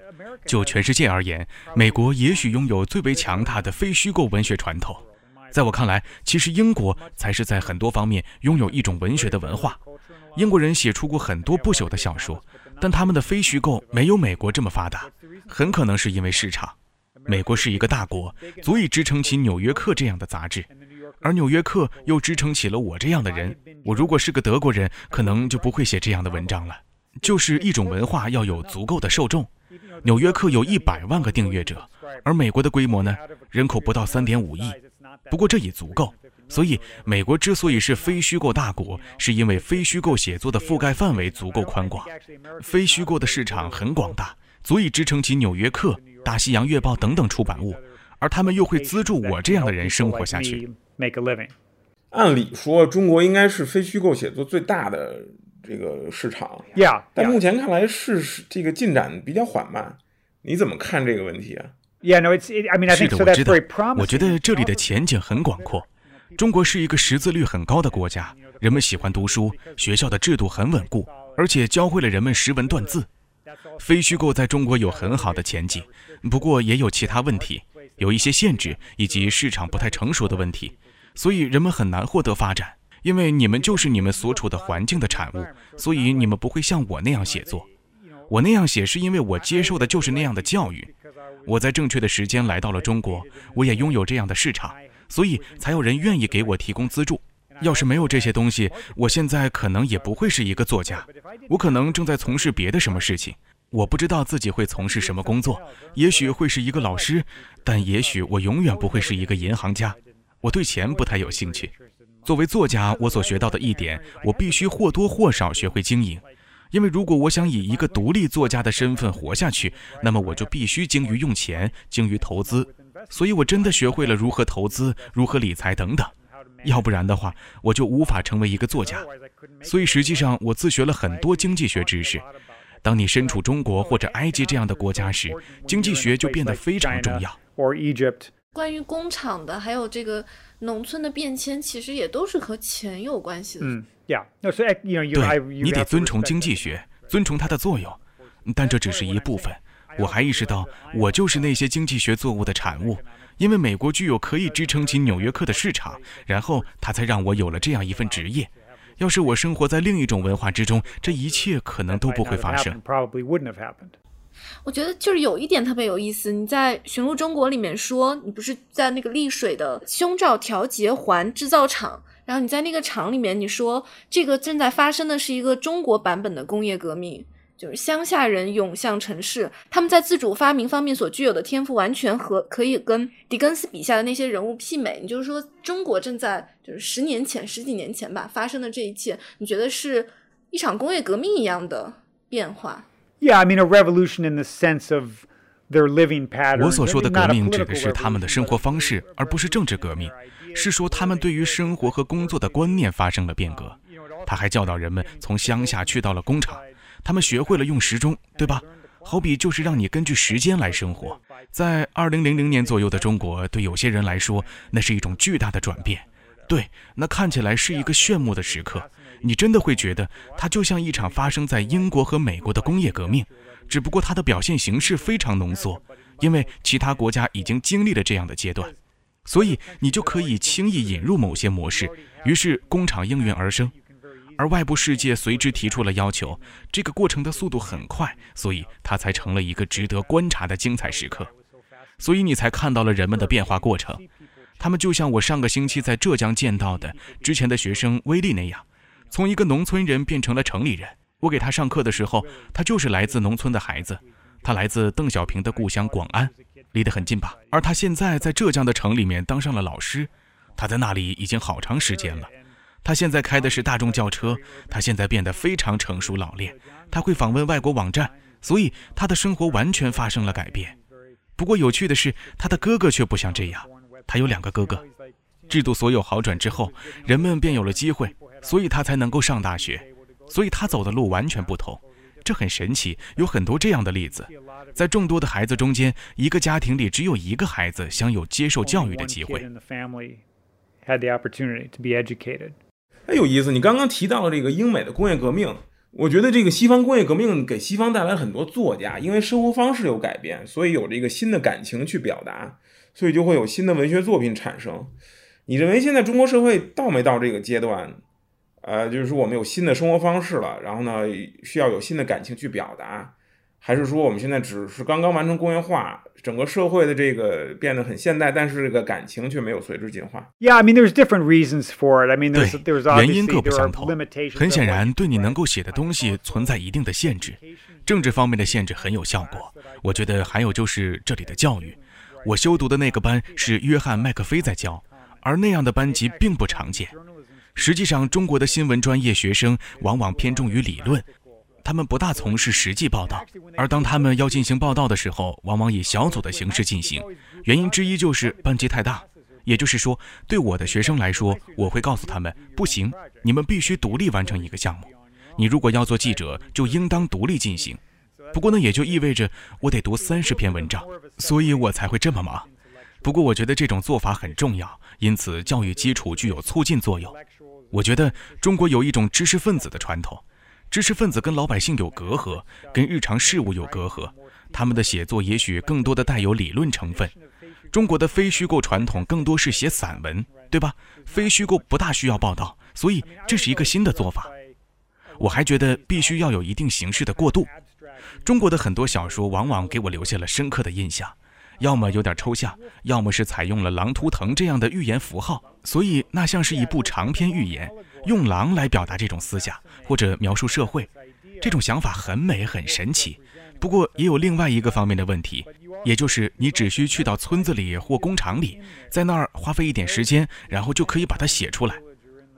就全世界而言，美国也许拥有最为强大的非虚构文学传统。在我看来，其实英国才是在很多方面拥有一种文学的文化。英国人写出过很多不朽的小说，但他们的非虚构没有美国这么发达，很可能是因为市场。美国是一个大国，足以支撑起《纽约客》这样的杂志，而《纽约客》又支撑起了我这样的人。我如果是个德国人，可能就不会写这样的文章了。就是一种文化要有足够的受众，《纽约客》有一百万个订阅者，而美国的规模呢，人口不到三点五亿。不过这也足够。所以，美国之所以是非虚构大国，是因为非虚构写作的覆盖范围足够宽广，非虚构的市场很广大，足以支撑起《纽约客》《大西洋月报》等等出版物，而他们又会资助我这样的人生活下去。Make a living. 按理说，中国应该是非虚构写作最大的这个市场，Yeah. 但.目前看来是是这个进展比较缓慢。你怎么看这个问题啊？Yeah. No. It's. It, I mean, I 是 think 的，so. 我 That's 知道 very。promising. 我觉得这里的前景很广阔。中国是一个识字率很高的国家，人们喜欢读书，学校的制度很稳固，而且教会了人们识文断字。非虚构在中国有很好的前景，不过也有其他问题，有一些限制以及市场不太成熟的问题，所以人们很难获得发展。因为你们就是你们所处的环境的产物，所以你们不会像我那样写作。我那样写是因为我接受的就是那样的教育。我在正确的时间来到了中国，我也拥有这样的市场，所以才有人愿意给我提供资助。要是没有这些东西，我现在可能也不会是一个作家，我可能正在从事别的什么事情。我不知道自己会从事什么工作，也许会是一个老师，但也许我永远不会是一个银行家。我对钱不太有兴趣。作为作家，我所学到的一点，我必须或多或少学会经营，因为如果我想以一个独立作家的身份活下去，那么我就必须精于用钱，精于投资。所以我真的学会了如何投资、如何理财等等。要不然的话，我就无法成为一个作家。所以实际上，我自学了很多经济学知识。当你身处中国或者埃及这样的国家时，经济学就变得非常重要。关于工厂的，还有这个农村的变迁，其实也都是和钱有关系的。嗯对，你得尊崇经济学，尊崇它的作用，但这只是一部分。我还意识到，我就是那些经济学作物的产物。因为美国具有可以支撑起纽约客的市场，然后他才让我有了这样一份职业。要是我生活在另一种文化之中，这一切可能都不会发生。我觉得就是有一点特别有意思，你在《寻路中国》里面说，你不是在那个丽水的胸罩调节环制造厂，然后你在那个厂里面，你说这个正在发生的是一个中国版本的工业革命。就是乡下人涌向城市，他们在自主发明方面所具有的天赋，完全和可以跟狄更斯笔下的那些人物媲美。你就是说，中国正在就是十年前、十几年前吧发生的这一切，你觉得是一场工业革命一样的变化？Yeah, I mean a revolution in the sense of their living pattern. 我所说的革命指的是他们的生活方式，而不是政治革命。是说他们对于生活和工作的观念发生了变革。他还教导人们从乡下去到了工厂。他们学会了用时钟，对吧？好比就是让你根据时间来生活。在二零零零年左右的中国，对有些人来说，那是一种巨大的转变。对，那看起来是一个炫目的时刻。你真的会觉得它就像一场发生在英国和美国的工业革命，只不过它的表现形式非常浓缩，因为其他国家已经经历了这样的阶段，所以你就可以轻易引入某些模式，于是工厂应运而生。而外部世界随之提出了要求，这个过程的速度很快，所以它才成了一个值得观察的精彩时刻。所以你才看到了人们的变化过程，他们就像我上个星期在浙江见到的之前的学生威利那样，从一个农村人变成了城里人。我给他上课的时候，他就是来自农村的孩子，他来自邓小平的故乡广安，离得很近吧？而他现在在浙江的城里面当上了老师，他在那里已经好长时间了。他现在开的是大众轿车，他现在变得非常成熟老练，他会访问外国网站，所以他的生活完全发生了改变。不过有趣的是，他的哥哥却不像这样。他有两个哥哥。制度所有好转之后，人们便有了机会，所以他才能够上大学。所以他走的路完全不同，这很神奇。有很多这样的例子，在众多的孩子中间，一个家庭里只有一个孩子享有接受教育的机会。哎，有意思！你刚刚提到了这个英美的工业革命，我觉得这个西方工业革命给西方带来很多作家，因为生活方式有改变，所以有这个新的感情去表达，所以就会有新的文学作品产生。你认为现在中国社会到没到这个阶段？呃，就是说我们有新的生活方式了，然后呢，需要有新的感情去表达。还是说我们现在只是刚刚完成工业化，整个社会的这个变得很现代，但是这个感情却没有随之进化？Yeah, I mean, there's different reasons for it. I mean, there's there's 原因各不相同。很显然，对你能够写的东西存在一定的限制，政治方面的限制很有效果。我觉得还有就是这里的教育。我修读的那个班是约翰麦克菲在教，而那样的班级并不常见。实际上，中国的新闻专业学生往往偏重于理论。他们不大从事实际报道，而当他们要进行报道的时候，往往以小组的形式进行。原因之一就是班级太大。也就是说，对我的学生来说，我会告诉他们：不行，你们必须独立完成一个项目。你如果要做记者，就应当独立进行。不过呢，也就意味着我得读三十篇文章，所以我才会这么忙。不过我觉得这种做法很重要，因此教育基础具有促进作用。我觉得中国有一种知识分子的传统。知识分子跟老百姓有隔阂，跟日常事务有隔阂，他们的写作也许更多的带有理论成分。中国的非虚构传统更多是写散文，对吧？非虚构不大需要报道，所以这是一个新的做法。我还觉得必须要有一定形式的过渡。中国的很多小说往往给我留下了深刻的印象，要么有点抽象，要么是采用了狼图腾这样的寓言符号，所以那像是一部长篇寓言，用狼来表达这种思想或者描述社会。这种想法很美很神奇，不过也有另外一个方面的问题，也就是你只需去到村子里或工厂里，在那儿花费一点时间，然后就可以把它写出来。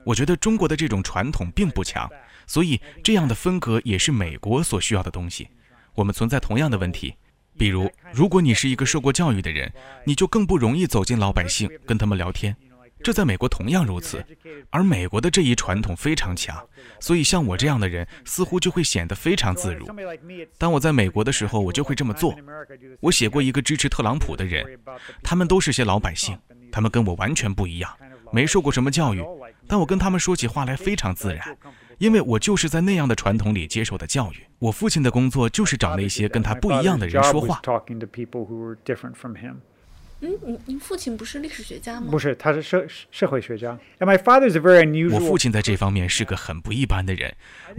我觉得中国的这种传统并不强，所以这样的风格也是美国所需要的东西。我们存在同样的问题，比如，如果你是一个受过教育的人，你就更不容易走进老百姓，跟他们聊天。这在美国同样如此，而美国的这一传统非常强，所以像我这样的人似乎就会显得非常自如。当我在美国的时候，我就会这么做。我写过一个支持特朗普的人，他们都是些老百姓，他们跟我完全不一样，没受过什么教育，但我跟他们说起话来非常自然，因为我就是在那样的传统里接受的教育。我父亲的工作就是找那些跟他不一样的人说话。嗯，您您父亲不是历史学家吗？不是，他是社社会学家。And my father is a very unusual。我父亲在这方面是个很不一般的人，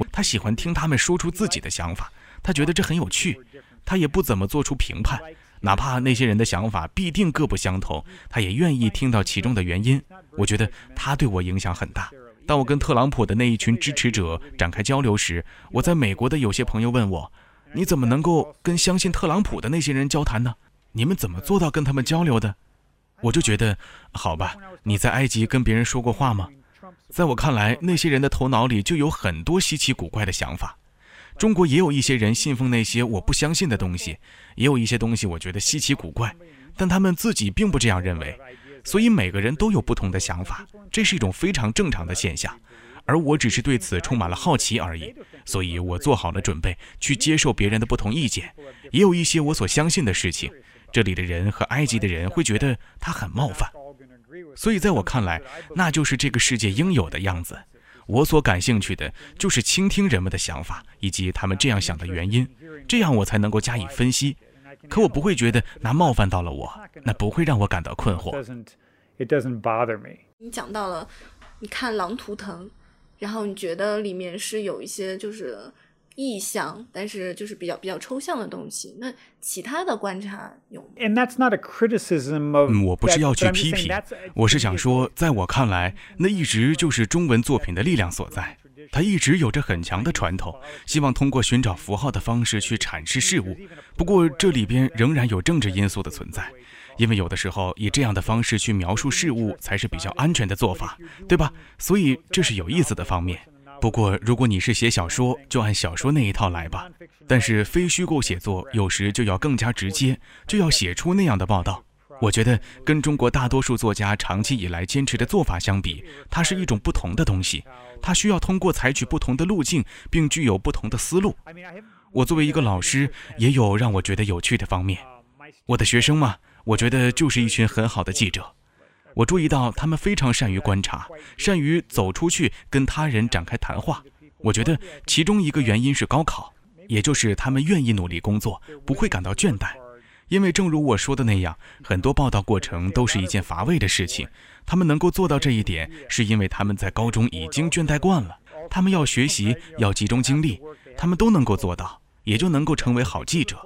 他喜欢听他们说出自己的想法，他觉得这很有趣。他也不怎么做出评判，哪怕那些人的想法必定各不相同，他也愿意听到其中的原因。我觉得他对我影响很大。当我跟特朗普的那一群支持者展开交流时，我在美国的有些朋友问我：“你怎么能够跟相信特朗普的那些人交谈呢？”你们怎么做到跟他们交流的？我就觉得，好吧，你在埃及跟别人说过话吗？在我看来，那些人的头脑里就有很多稀奇古怪的想法。中国也有一些人信奉那些我不相信的东西，也有一些东西我觉得稀奇古怪，但他们自己并不这样认为。所以每个人都有不同的想法，这是一种非常正常的现象。而我只是对此充满了好奇而已，所以我做好了准备去接受别人的不同意见，也有一些我所相信的事情。这里的人和埃及的人会觉得他很冒犯，所以在我看来，那就是这个世界应有的样子。我所感兴趣的就是倾听人们的想法以及他们这样想的原因，这样我才能够加以分析。可我不会觉得那冒犯到了我，那不会让我感到困惑。你讲到了，你看《狼图腾》，然后你觉得里面是有一些就是。意象，但是就是比较比较抽象的东西。那其他的观察有吗？And that's not a criticism of。嗯，我不是要去批评，我是想说，在我看来，那一直就是中文作品的力量所在。他一直有着很强的传统，希望通过寻找符号的方式去阐释事物。不过这里边仍然有政治因素的存在，因为有的时候以这样的方式去描述事物才是比较安全的做法，对吧？所以这是有意思的方面。不过，如果你是写小说，就按小说那一套来吧。但是非虚构写作有时就要更加直接，就要写出那样的报道。我觉得跟中国大多数作家长期以来坚持的做法相比，它是一种不同的东西。它需要通过采取不同的路径，并具有不同的思路。我作为一个老师，也有让我觉得有趣的方面。我的学生嘛，我觉得就是一群很好的记者。我注意到他们非常善于观察，善于走出去跟他人展开谈话。我觉得其中一个原因是高考，也就是他们愿意努力工作，不会感到倦怠。因为正如我说的那样，很多报道过程都是一件乏味的事情。他们能够做到这一点，是因为他们在高中已经倦怠惯了。他们要学习，要集中精力，他们都能够做到，也就能够成为好记者。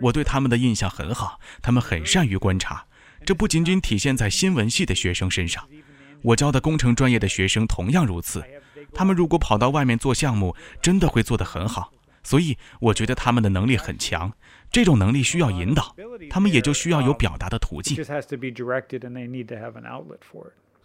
我对他们的印象很好，他们很善于观察。这不仅仅体现在新闻系的学生身上，我教的工程专业的学生同样如此。他们如果跑到外面做项目，真的会做得很好。所以我觉得他们的能力很强。这种能力需要引导，他们也就需要有表达的途径。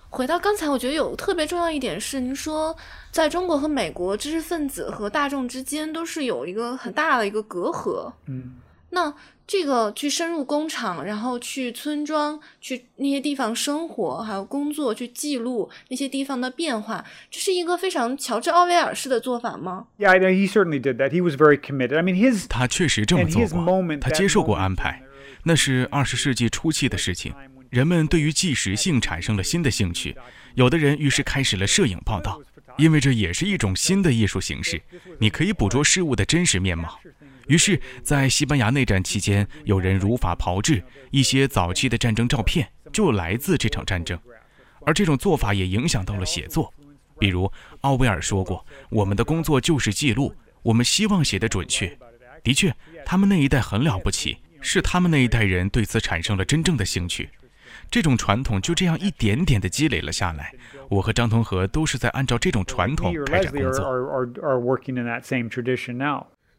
回到刚才，我觉得有特别重要一点是，您说在中国和美国，知识分子和大众之间都是有一个很大的一个隔阂。嗯。那这个去深入工厂，然后去村庄，去那些地方生活，还有工作，去记录那些地方的变化，这是一个非常乔治奥威尔式的做法吗？Yeah, he certainly did that. He was very committed. I mean, his 他确实这么做过，他接受过安排。那是二十世纪初期的事情，人们对于纪实性产生了新的兴趣，有的人于是开始了摄影报道，因为这也是一种新的艺术形式，你可以捕捉事物的真实面貌。于是，在西班牙内战期间，有人如法炮制一些早期的战争照片，就来自这场战争。而这种做法也影响到了写作。比如，奥威尔说过：“我们的工作就是记录，我们希望写得准确。”的确，他们那一代很了不起，是他们那一代人对此产生了真正的兴趣。这种传统就这样一点点的积累了下来。我和张同和都是在按照这种传统开展工作。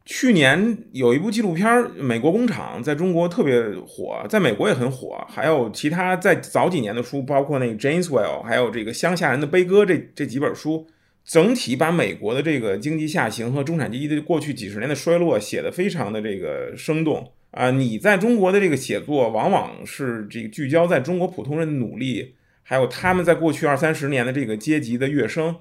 去年有一部纪录片《美国工厂》在中国特别火，在美国也很火。还有其他在早几年的书，包括那个 James Well，还有这个《乡下人的悲歌》这这几本书，整体把美国的这个经济下行和中产阶级的过去几十年的衰落写得非常的这个生动啊！你在中国的这个写作，往往是这个聚焦在中国普通人的努力，还有他们在过去二三十年的这个阶级的跃升。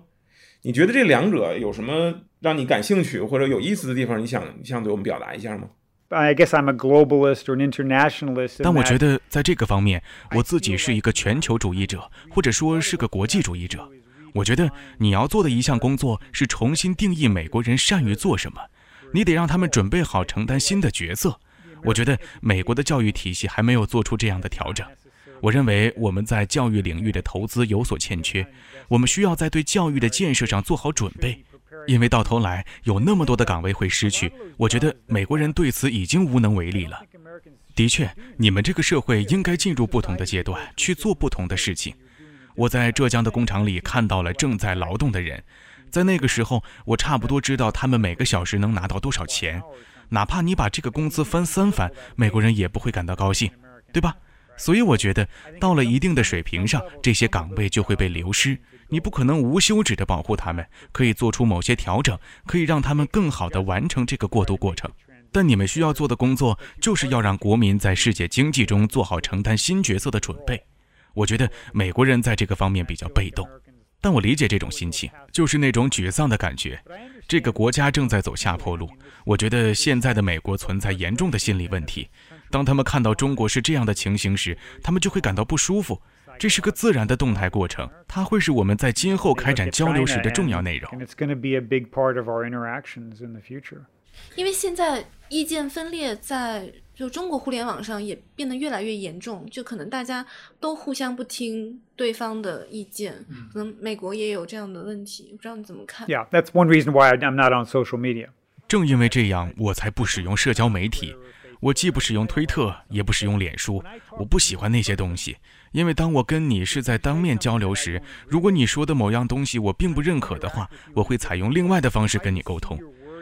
你觉得这两者有什么？让你感兴趣或者有意思的地方，你想你想对我们表达一下吗？I guess I'm a globalist or an internationalist. 但我觉得在这个方面，我自己是一个全球主义者，或者说是个国际主义者。我觉得你要做的一项工作是重新定义美国人善于做什么，你得让他们准备好承担新的角色。我觉得美国的教育体系还没有做出这样的调整。我认为我们在教育领域的投资有所欠缺，我们需要在对教育的建设上做好准备。因为到头来有那么多的岗位会失去，我觉得美国人对此已经无能为力了。的确，你们这个社会应该进入不同的阶段去做不同的事情。我在浙江的工厂里看到了正在劳动的人，在那个时候，我差不多知道他们每个小时能拿到多少钱。哪怕你把这个工资翻三番，美国人也不会感到高兴，对吧？所以我觉得到了一定的水平上，这些岗位就会被流失。你不可能无休止地保护他们，可以做出某些调整，可以让他们更好地完成这个过渡过程。但你们需要做的工作，就是要让国民在世界经济中做好承担新角色的准备。我觉得美国人在这个方面比较被动，但我理解这种心情，就是那种沮丧的感觉。这个国家正在走下坡路。我觉得现在的美国存在严重的心理问题。当他们看到中国是这样的情形时，他们就会感到不舒服。这是个自然的动态过程，它会是我们在今后开展交流时的重要内容。因为现在意见分裂在就中国互联网上也变得越来越严重，就可能大家都互相不听对方的意见，可能美国也有这样的问题，不知道你怎么看？Yeah, that's one reason why I'm not on social media. 正因为这样，我才不使用社交媒体。我既不使用推特，也不使用脸书，我不喜欢那些东西。因为当我跟你是在当面交流时，如果你说的某样东西我并不认可的话，我会采用另外的方式跟你沟通。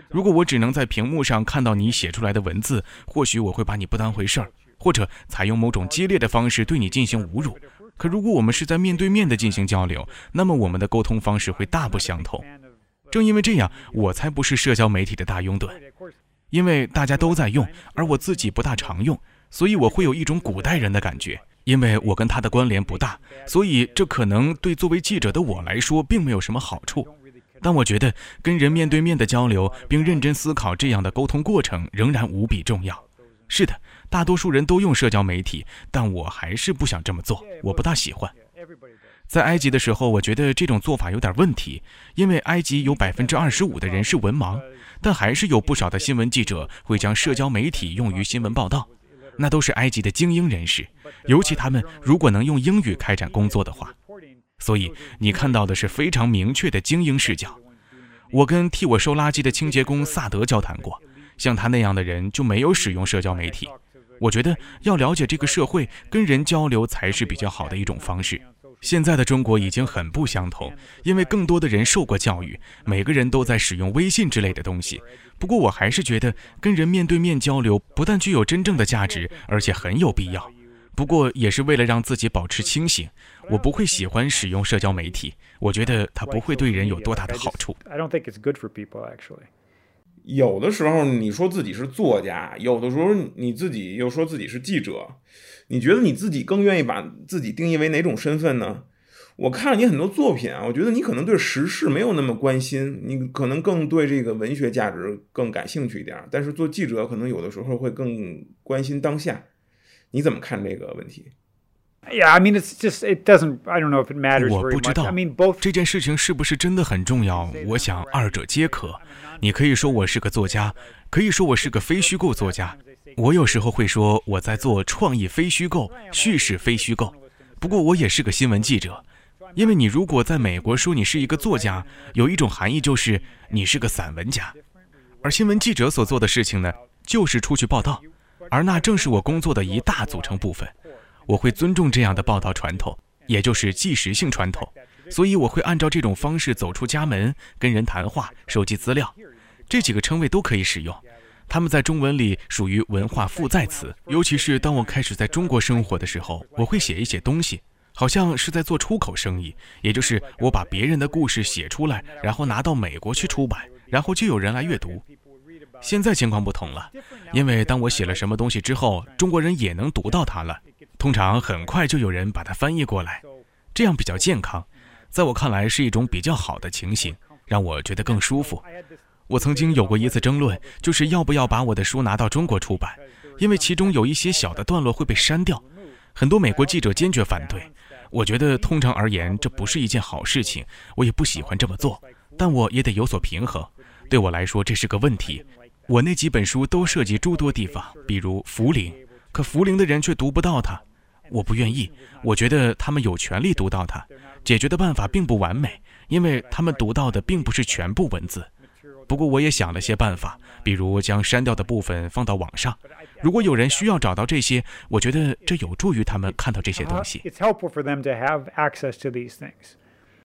如果我只能在屏幕上看到你写出来的文字，或许我会把你不当回事儿，或者采用某种激烈的方式对你进行侮辱。可如果我们是在面对面的进行交流，那么我们的沟通方式会大不相同。正因为这样，我才不是社交媒体的大拥趸。因为大家都在用，而我自己不大常用，所以我会有一种古代人的感觉。因为我跟他的关联不大，所以这可能对作为记者的我来说并没有什么好处。但我觉得跟人面对面的交流，并认真思考这样的沟通过程仍然无比重要。是的，大多数人都用社交媒体，但我还是不想这么做，我不大喜欢。在埃及的时候，我觉得这种做法有点问题，因为埃及有百分之二十五的人是文盲。但还是有不少的新闻记者会将社交媒体用于新闻报道，那都是埃及的精英人士，尤其他们如果能用英语开展工作的话。所以你看到的是非常明确的精英视角。我跟替我收垃圾的清洁工萨德交谈过，像他那样的人就没有使用社交媒体。我觉得要了解这个社会，跟人交流才是比较好的一种方式。现在的中国已经很不相同，因为更多的人受过教育，每个人都在使用微信之类的东西。不过，我还是觉得跟人面对面交流不但具有真正的价值，而且很有必要。不过，也是为了让自己保持清醒，我不会喜欢使用社交媒体。我觉得它不会对人有多大的好处。有的时候你说自己是作家，有的时候你自己又说自己是记者。你觉得你自己更愿意把自己定义为哪种身份呢？我看了你很多作品啊，我觉得你可能对时事没有那么关心，你可能更对这个文学价值更感兴趣一点。但是做记者可能有的时候会更关心当下。你怎么看这个问题？Yeah, I mean, it's just it doesn't. I don't know if it matters. 我不知道 I mean, both 这件事情是不是真的很重要？我想二者皆可。你可以说我是个作家，可以说我是个非虚构作家。我有时候会说我在做创意非虚构、叙事非虚构，不过我也是个新闻记者。因为你如果在美国说你是一个作家，有一种含义就是你是个散文家，而新闻记者所做的事情呢，就是出去报道。而那正是我工作的一大组成部分。我会尊重这样的报道传统，也就是即时性传统，所以我会按照这种方式走出家门，跟人谈话，收集资料。这几个称谓都可以使用，他们在中文里属于文化负载词。尤其是当我开始在中国生活的时候，我会写一写东西，好像是在做出口生意，也就是我把别人的故事写出来，然后拿到美国去出版，然后就有人来阅读。现在情况不同了，因为当我写了什么东西之后，中国人也能读到它了。通常很快就有人把它翻译过来，这样比较健康，在我看来是一种比较好的情形，让我觉得更舒服。我曾经有过一次争论，就是要不要把我的书拿到中国出版，因为其中有一些小的段落会被删掉。很多美国记者坚决反对。我觉得通常而言这不是一件好事情，我也不喜欢这么做，但我也得有所平衡。对我来说这是个问题。我那几本书都涉及诸多地方，比如福陵，可福陵的人却读不到它。我不愿意，我觉得他们有权利读到它。解决的办法并不完美，因为他们读到的并不是全部文字。不过我也想了些办法，比如将删掉的部分放到网上。如果有人需要找到这些，我觉得这有助于他们看到这些东西。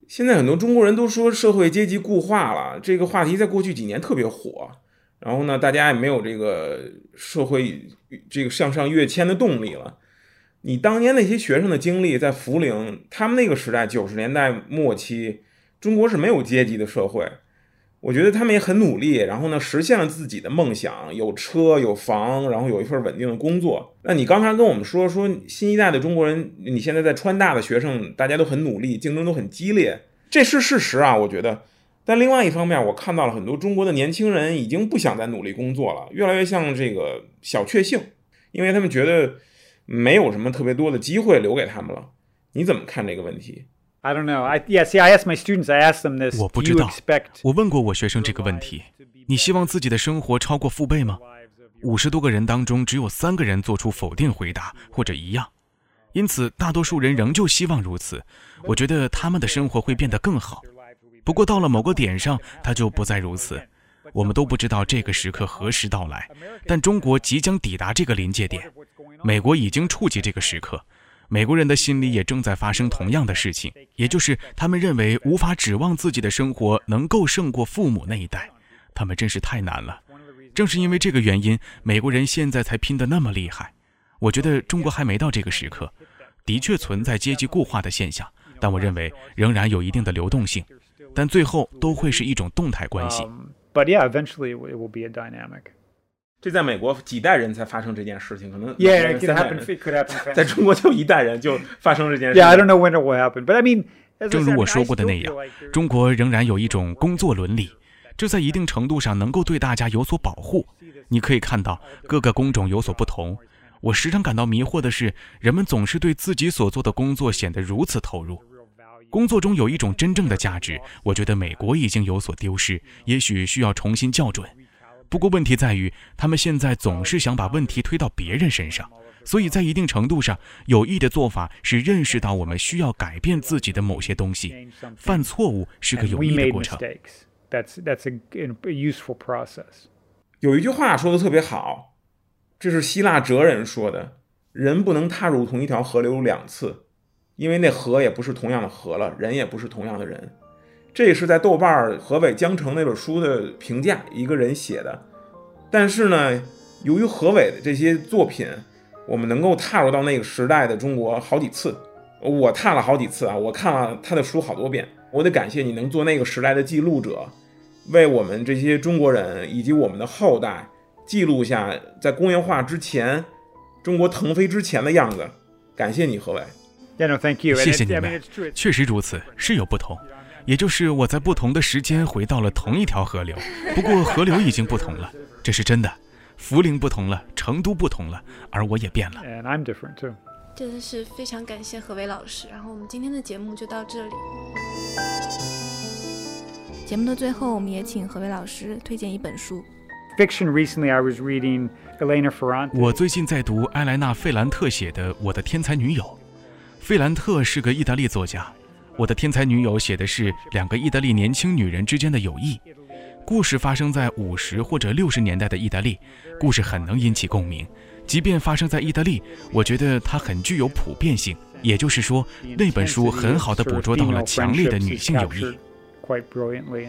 现在很多中国人都说社会阶级固化了，这个话题在过去几年特别火。然后呢，大家也没有这个社会这个向上跃迁的动力了。你当年那些学生的经历，在涪陵，他们那个时代九十年代末期，中国是没有阶级的社会。我觉得他们也很努力，然后呢，实现了自己的梦想，有车有房，然后有一份稳定的工作。那你刚才跟我们说说新一代的中国人，你现在在川大的学生，大家都很努力，竞争都很激烈，这是事实啊，我觉得。但另外一方面，我看到了很多中国的年轻人已经不想再努力工作了，越来越像这个小确幸，因为他们觉得没有什么特别多的机会留给他们了。你怎么看这个问题？I don't know. I yeah. See, I asked my students. I asked them this. 我不知道。我问过我学生这个问题：你希望自己的生活超过父辈吗？五十多个人当中，只有三个人做出否定回答或者一样。因此，大多数人仍旧希望如此。我觉得他们的生活会变得更好。不过到了某个点上，他就不再如此。我们都不知道这个时刻何时到来，但中国即将抵达这个临界点。美国已经触及这个时刻，美国人的心里也正在发生同样的事情，也就是他们认为无法指望自己的生活能够胜过父母那一代，他们真是太难了。正是因为这个原因，美国人现在才拼得那么厉害。我觉得中国还没到这个时刻，的确存在阶级固化的现象，但我认为仍然有一定的流动性。但最后都会是一种动态关系。But yeah, eventually it will be a dynamic. 这在美国几代人才发生这件事情，可能 Yeah, it could happen. It could happen. 在中国就一代人就发生这件事。Yeah, I don't know when it will happen, but I mean. 正如我说过的那样，中国仍然有一种工作伦理，这在一定程度上能够对大家有所保护。你可以看到各个工种有所不同。我时常感到迷惑的是，人们总是对自己所做的工作显得如此投入。工作中有一种真正的价值，我觉得美国已经有所丢失，也许需要重新校准。不过问题在于，他们现在总是想把问题推到别人身上，所以在一定程度上，有益的做法是认识到我们需要改变自己的某些东西。犯错误是个有益的过程。有一句话说的特别好，这是希腊哲人说的：“人不能踏入同一条河流两次。”因为那河也不是同样的河了，人也不是同样的人。这是在豆瓣儿河北江城那本书的评价，一个人写的。但是呢，由于何伟的这些作品，我们能够踏入到那个时代的中国好几次。我踏了好几次啊，我看了他的书好多遍。我得感谢你能做那个时代的记录者，为我们这些中国人以及我们的后代记录下在工业化之前，中国腾飞之前的样子。感谢你，何伟。谢谢你们，确实如此，是有不同，也就是我在不同的时间回到了同一条河流，不过河流已经不同了，这是真的。涪陵不同了，成都不同了，而我也变了。真的是非常感谢何伟老师，然后我们今天的节目就到这里。节目的最后，我们也请何伟老师推荐一本书。Fiction recently, I was reading Elena Ferrante。我最近在读埃莱娜·费兰特写的《我的天才女友》。费兰特是个意大利作家，《我的天才女友》写的是两个意大利年轻女人之间的友谊。故事发生在五十或者六十年代的意大利，故事很能引起共鸣。即便发生在意大利，我觉得它很具有普遍性。也就是说，那本书很好的捕捉到了强烈的女性友谊。quite brilliantly.